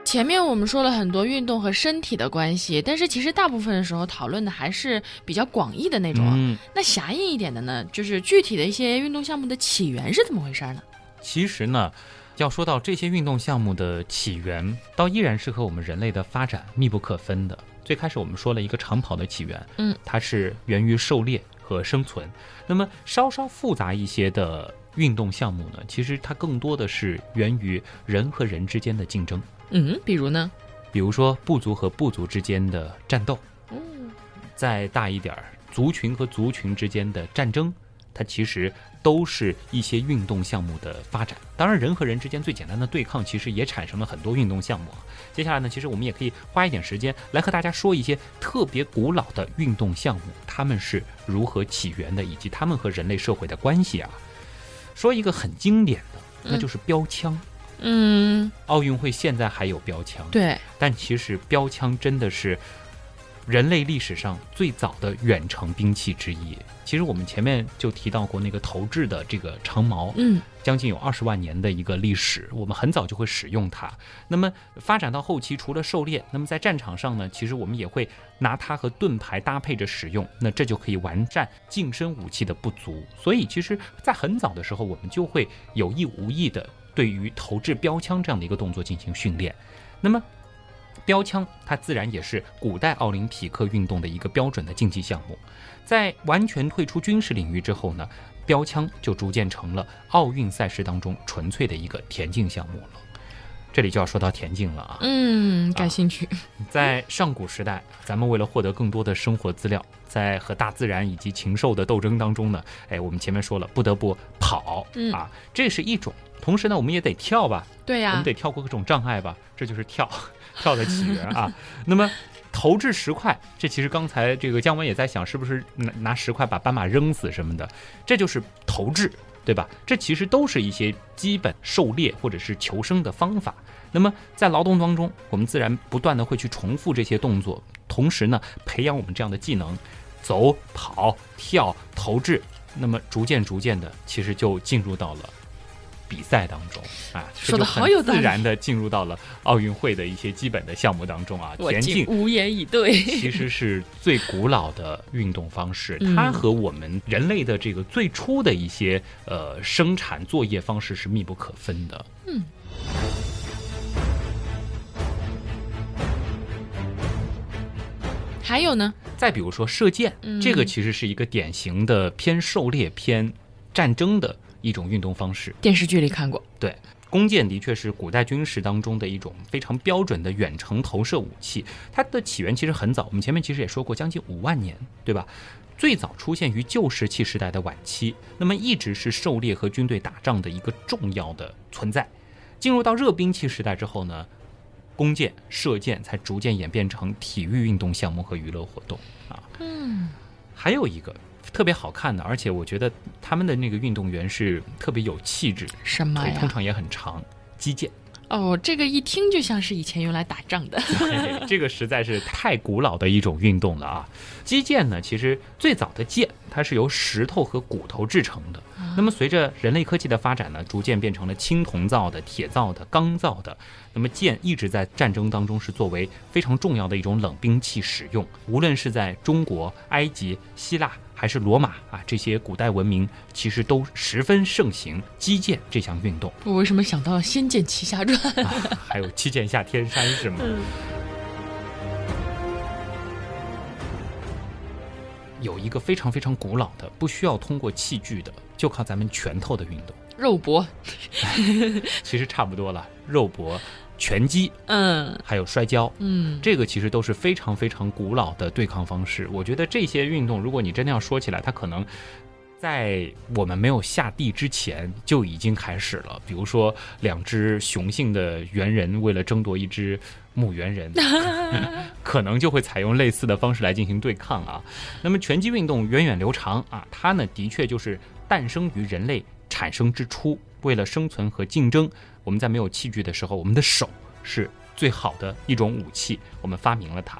前面我们说了很多运动和身体的关系，但是其实大部分的时候讨论的还是比较广义的那种。嗯，那狭义一点的呢，就是具体的一些运动项目的起源是怎么回事呢？其实呢，要说到这些运动项目的起源，倒依然是和我们人类的发展密不可分的。最开始我们说了一个长跑的起源，嗯，它是源于狩猎和生存。那么稍稍复杂一些的运动项目呢，其实它更多的是源于人和人之间的竞争。嗯，比如呢？比如说部族和部族之间的战斗，嗯，再大一点儿，族群和族群之间的战争，它其实都是一些运动项目的发展。当然，人和人之间最简单的对抗，其实也产生了很多运动项目。接下来呢，其实我们也可以花一点时间来和大家说一些特别古老的运动项目，他们是如何起源的，以及他们和人类社会的关系啊。说一个很经典的，那就是标枪。嗯，奥运会现在还有标枪，对，但其实标枪真的是人类历史上最早的远程兵器之一。其实我们前面就提到过那个投掷的这个长矛，嗯，将近有二十万年的一个历史，我们很早就会使用它。那么发展到后期，除了狩猎，那么在战场上呢，其实我们也会拿它和盾牌搭配着使用，那这就可以完善近身武器的不足。所以其实，在很早的时候，我们就会有意无意的。对于投掷标枪这样的一个动作进行训练，那么标枪它自然也是古代奥林匹克运动的一个标准的竞技项目。在完全退出军事领域之后呢，标枪就逐渐成了奥运赛事当中纯粹的一个田径项目了。这里就要说到田径了啊，嗯，感兴趣。在上古时代，咱们为了获得更多的生活资料，在和大自然以及禽兽的斗争当中呢，哎，我们前面说了，不得不跑啊，这是一种。同时呢，我们也得跳吧，对呀，我们得跳过各种障碍吧，这就是跳，跳的起源啊。那么，投掷石块，这其实刚才这个姜文也在想，是不是拿拿石块把斑马扔死什么的，这就是投掷，对吧？这其实都是一些基本狩猎或者是求生的方法。那么在劳动当中，我们自然不断的会去重复这些动作，同时呢，培养我们这样的技能，走、跑、跳、投掷，那么逐渐逐渐的，其实就进入到了比赛当中啊，说的好有自然的进入到了奥运会的一些基本的项目当中啊，我田径无言以对。其实是最古老的运动方式，嗯它和我们人类的这个最初的一些呃生产作业方式是密不可分的。嗯还有呢？再比如说射箭，嗯这个其实是一个典型的偏狩猎、偏战争的一种运动方式。电视剧里看过。对，弓箭的确是古代军事当中的一种非常标准的远程投射武器。它的起源其实很早，我们前面其实也说过，将近五万年，对吧？最早出现于旧石器时代的晚期，那么一直是狩猎和军队打仗的一个重要的存在。进入到热兵器时代之后呢，弓箭、射箭才逐渐演变成体育运动项目和娱乐活动啊。嗯，还有一个特别好看的，而且我觉得他们的那个运动员是特别有气质，什么呀？腿通常也很长，击剑。哦，这个一听就像是以前用来打仗的。嘿 这个实在是太古老的一种运动了啊！击剑呢，其实最早的剑它是由石头和骨头制成的。那么随着人类科技的发展呢，逐渐变成了青铜造的、铁造的、钢造的。那么剑一直在战争当中是作为非常重要的一种冷兵器使用。无论是在中国、埃及、希腊还是罗马啊这些古代文明，其实都十分盛行击剑这项运动。我为什么想到《仙剑奇侠传》啊，还有七剑下天山是吗？有一个非常非常古老的，不需要通过器具的，就靠咱们拳头的运动，肉搏？其实差不多了。肉搏、拳击，嗯还有摔跤，嗯，这个其实都是非常非常古老的对抗方式。我觉得这些运动，如果你真的要说起来，它可能在我们没有下地之前就已经开始了。比如说，两只雄性的猿人为了争夺一只母猿人，可能就会采用类似的方式来进行对抗啊。那么拳击运动源远流长啊，它呢的确就是诞生于人类产生之初，为了生存和竞争，我们在没有器具的时候，我们的手是最好的一种武器，我们发明了它。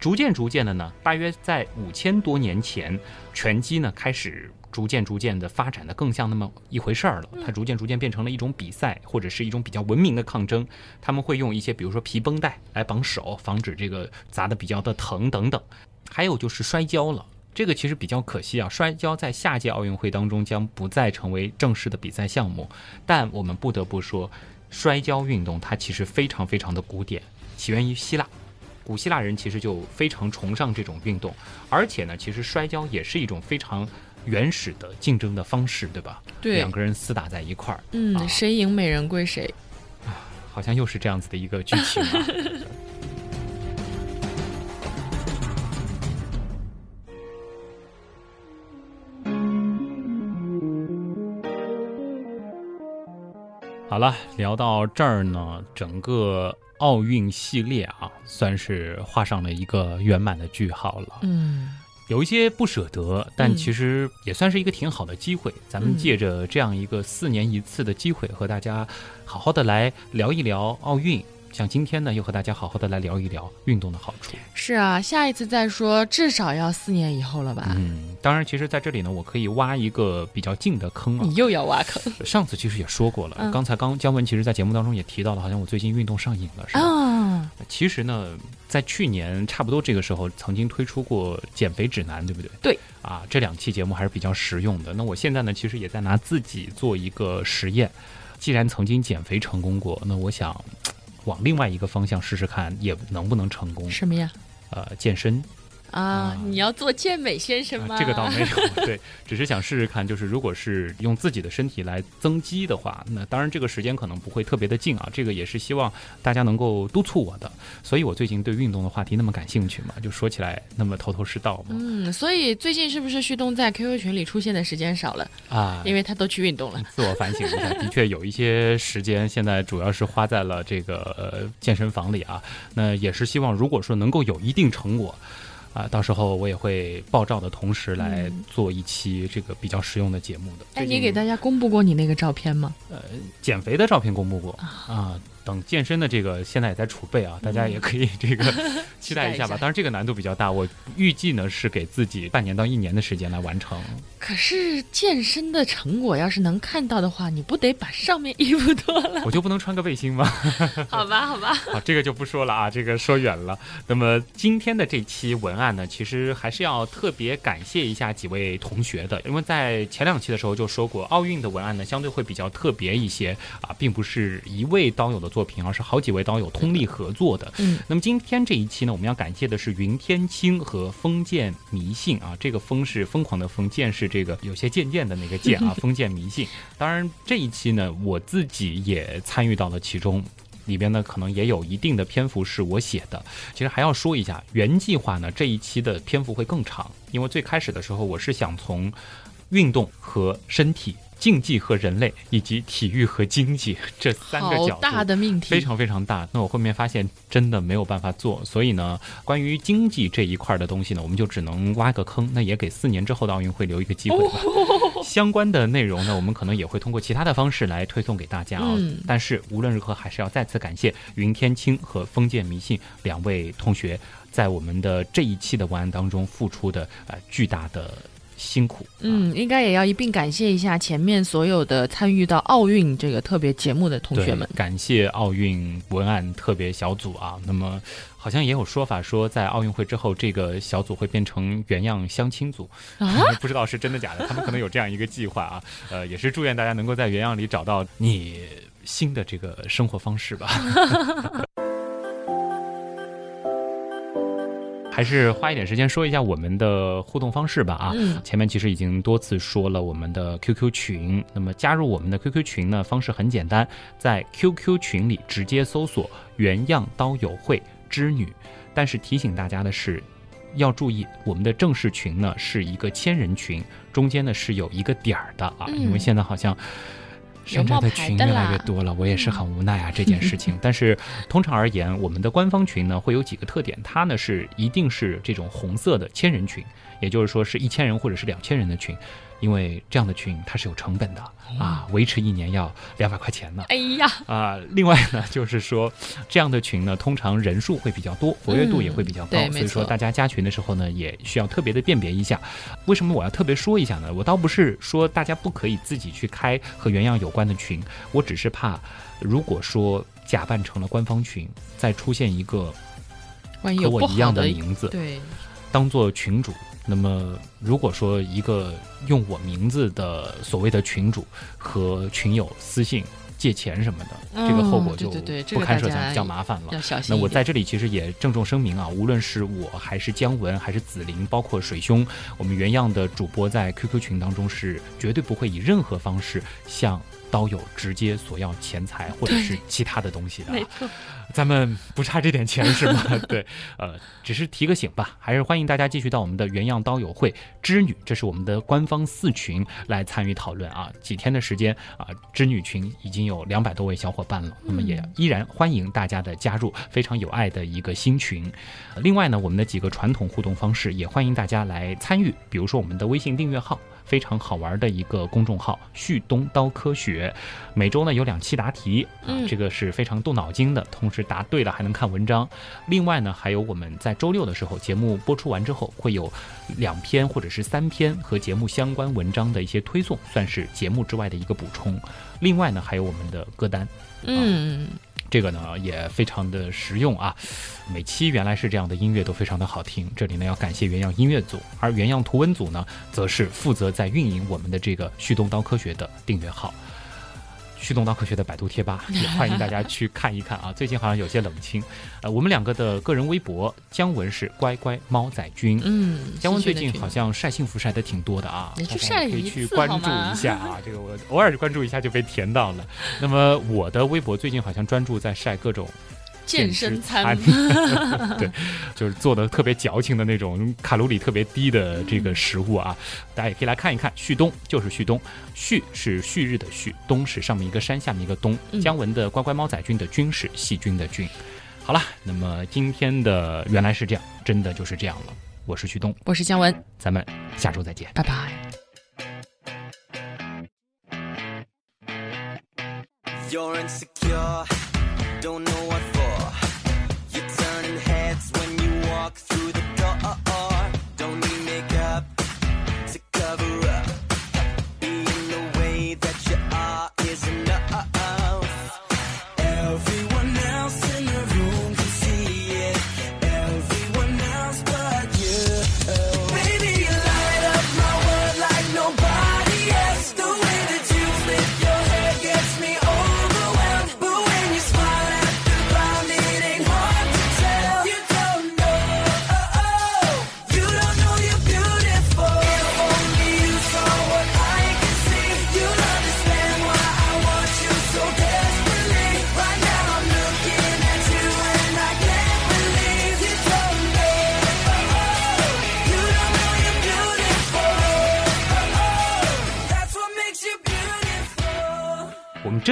逐渐逐渐的呢，大约在五千多年前，拳击呢开始逐渐逐渐的发展的更像那么一回事儿了。它逐渐逐渐变成了一种比赛，或者是一种比较文明的抗争。他们会用一些比如说皮绷带来绑手，防止这个砸的比较的疼等等。还有就是摔跤了。这个其实比较可惜啊，摔跤在下届奥运会当中将不再成为正式的比赛项目，但我们不得不说，摔跤运动它其实非常非常的古典，起源于希腊。古希腊人其实就非常崇尚这种运动，而且呢，其实摔跤也是一种非常原始的竞争的方式，对吧？对两，个人厮打在一块儿，啊嗯，谁赢美人归谁。好像又是这样子的一个剧情啊。好了，聊到这儿呢，整个奥运系列啊，算是画上了一个圆满的句号了。嗯，有一些不舍得，但嗯其实也算是一个挺好的机会。咱们嗯借着这样一个四年一次的机会，和大家好好的来聊一聊奥运。像今天呢，又和大家好好的来聊一聊运动的好处。是啊，下一次再说，至少要四年以后了吧？嗯，当然，其实在这里呢，我可以挖一个比较近的坑啊你。又要挖坑 上次其实也说过了，嗯刚才刚姜文其实在节目当中也提到了，好像我最近运动上瘾了，是吧？啊？其实呢，在去年差不多这个时候，曾经推出过减肥指南，对不对？对。啊，这两期节目还是比较实用的。那我现在呢，其实也在拿自己做一个实验。既然曾经减肥成功过，那我想往另外一个方向试试看，也能不能成功。什么呀？呃，健身。啊，你要做健美先生吗？这个倒没有，对，只是想试试看，就是如果是用自己的身体来增肌的话，那当然这个时间可能不会特别的近啊。这个也是希望大家能够督促我的，所以我最近对运动的话题那么感兴趣嘛，就说起来那么头头是道嘛。嗯，所以最近是不是旭东在 QQ 群里出现的时间少了啊？因为他都去运动了。自我反省一下，的确有一些时间现在主要是花在了这个呃健身房里啊。那也是希望，如果说能够有一定成果。啊，到时候我也会爆照的同时来做一期这个比较实用的节目的。哎，你给大家公布过你那个照片吗？呃，减肥的照片公布过啊。等健身的这个现在也在储备啊，大家也可以这个 期待一下吧。当然这个难度比较大，我预计呢是给自己半年到一年的时间来完成。可是健身的成果要是能看到的话，你不得把上面衣服脱了？我就不能穿个背心吗？好吧，好吧。好，这个就不说了啊，这个说远了。那么今天的这期文案呢，其实还是要特别感谢一下几位同学的，因为在前两期的时候就说过，奥运的文案呢相对会比较特别一些啊，并不是一位当有的。作品，而是好几位导友通力合作的。嗯，那么今天这一期呢，我们要感谢的是云天青和封建迷信啊。这个封是疯狂的封，建是这个有些渐渐的那个渐啊。封建迷信。当然这一期呢，我自己也参与到了其中，里边呢可能也有一定的篇幅是我写的。其实还要说一下，原计划呢这一期的篇幅会更长，因为最开始的时候我是想从运动和身体。竞技和人类，以及体育和经济这三个角度，大的命题非常非常大。那我后面发现真的没有办法做，所以呢，关于经济这一块的东西呢，我们就只能挖个坑。那也给四年之后的奥运会留一个机会吧。相关的内容呢，我们可能也会通过其他的方式来推送给大家啊。但是无论如何，还是要再次感谢云天青和封建迷信两位同学在我们的这一期的文案当中付出的呃巨大的。辛苦，嗯，应该也要一并感谢一下前面所有的参与到奥运这个特别节目的同学们。感谢奥运文案特别小组啊。那么，好像也有说法说，在奥运会之后，这个小组会变成原样相亲组啊，不知道是真的假的。他们可能有这样一个计划啊。呃，也是祝愿大家能够在原样里找到你新的这个生活方式吧。还是花一点时间说一下我们的互动方式吧啊，前面其实已经多次说了我们的 QQ 群，那么加入我们的 QQ 群呢方式很简单，在 QQ 群里直接搜索“原样刀友会织女”，但是提醒大家的是，要注意我们的正式群呢是一个千人群，中间呢是有一个点儿的啊，因为现在好像。山寨的群越来越多了，我也是很无奈啊这件事情。但是通常而言，我们的官方群呢会有几个特点，它呢是一定是这种红色的千人群，也就是说是一千人或者是两千人的群。因为这样的群它是有成本的啊，维持一年要两百块钱呢。哎呀啊！另外呢，就是说这样的群呢，通常人数会比较多，活跃度也会比较高，所以说大家加群的时候呢，也需要特别的辨别一下。为什么我要特别说一下呢？我倒不是说大家不可以自己去开和原样有关的群，我只是怕，如果说假扮成了官方群，再出现一个和我一样的名字，对，当做群主。那么，如果说一个用我名字的所谓的群主和群友私信借钱什么的，这个后果就不堪设想，比较麻烦了。那我在这里其实也郑重声明啊，无论是我还是姜文，还是紫菱，包括水兄，我们原样的主播在 QQ 群当中是绝对不会以任何方式向刀友直接索要钱财或者是其他的东西的。没错。咱们不差这点钱是吗？对，呃，只是提个醒吧，还是欢迎大家继续到我们的原样刀友会织女，这是我们的官方四群来参与讨论啊。几天的时间啊，织女群已经有两百多位小伙伴了，那么也依然欢迎大家的加入，非常有爱的一个新群。另外呢，我们的几个传统互动方式也欢迎大家来参与，比如说我们的微信订阅号。非常好玩的一个公众号“旭东刀科学”，每周呢有两期答题啊，这个是非常动脑筋的，同时答对了还能看文章。另外呢，还有我们在周六的时候节目播出完之后，会有两篇或者是三篇和节目相关文章的一些推送，算是节目之外的一个补充。另外呢，还有我们的歌单，嗯。这个呢也非常的实用啊，每期原来是这样的音乐都非常的好听。这里呢要感谢原样音乐组，而原样图文组呢，则是负责在运营我们的这个旭东刀科学的订阅号。旭东刀科学的百度贴吧，也欢迎大家去看一看啊。最近好像有些冷清，呃，我们两个的个人微博姜文是乖乖猫仔君，嗯，姜文最近好像晒幸福晒的挺多的啊，你去大家晒可以去关注一下啊。这个我偶尔关注一下就被甜到了。那么我的微博最近好像专注在晒各种健身餐，对，就是做的特别矫情的那种，卡路里特别低的这个食物啊，大家也可以来看一看。旭东就是旭东，旭是旭日的旭，东是上面一个山下面一个东。嗯姜文的乖乖猫仔君的君是细菌的菌。好了，那么今天的原来是这样，真的就是这样了。我是旭东，我是姜文，咱们下周再见。拜拜。You're insecure, don't know what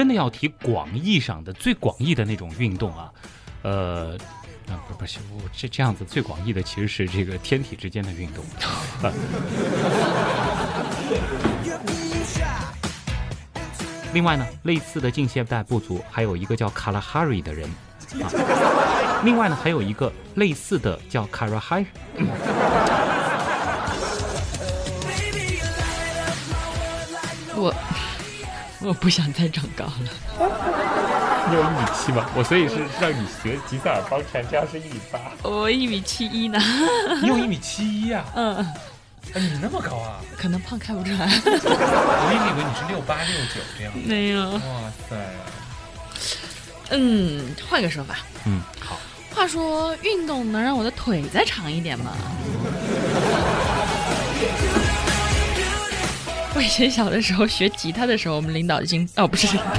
真的要提广义上的最广义的那种运动啊，呃。不不是，我这这样子最广义的其实是这个天体之间的运动，另外呢，类似的近现代部族还有一个叫卡拉哈瑞的人啊。另外呢，还有一个类似的叫卡拉哈，Baby, you light up my world like no 我我不想再长高了，你有一米七吗？我所以是让你学吉塞尔邦禅，这样是一米八。我一米七一呢，你有一米七一呀？嗯，哎，你那么高啊？可能胖看不出来，我一直以为你是六八六九这样。没有，哇塞！嗯，换个说法，嗯，好。话说运动能让我的腿再长一点吗？以前小的时候学吉他的时候，我们领导已经哦不是领导，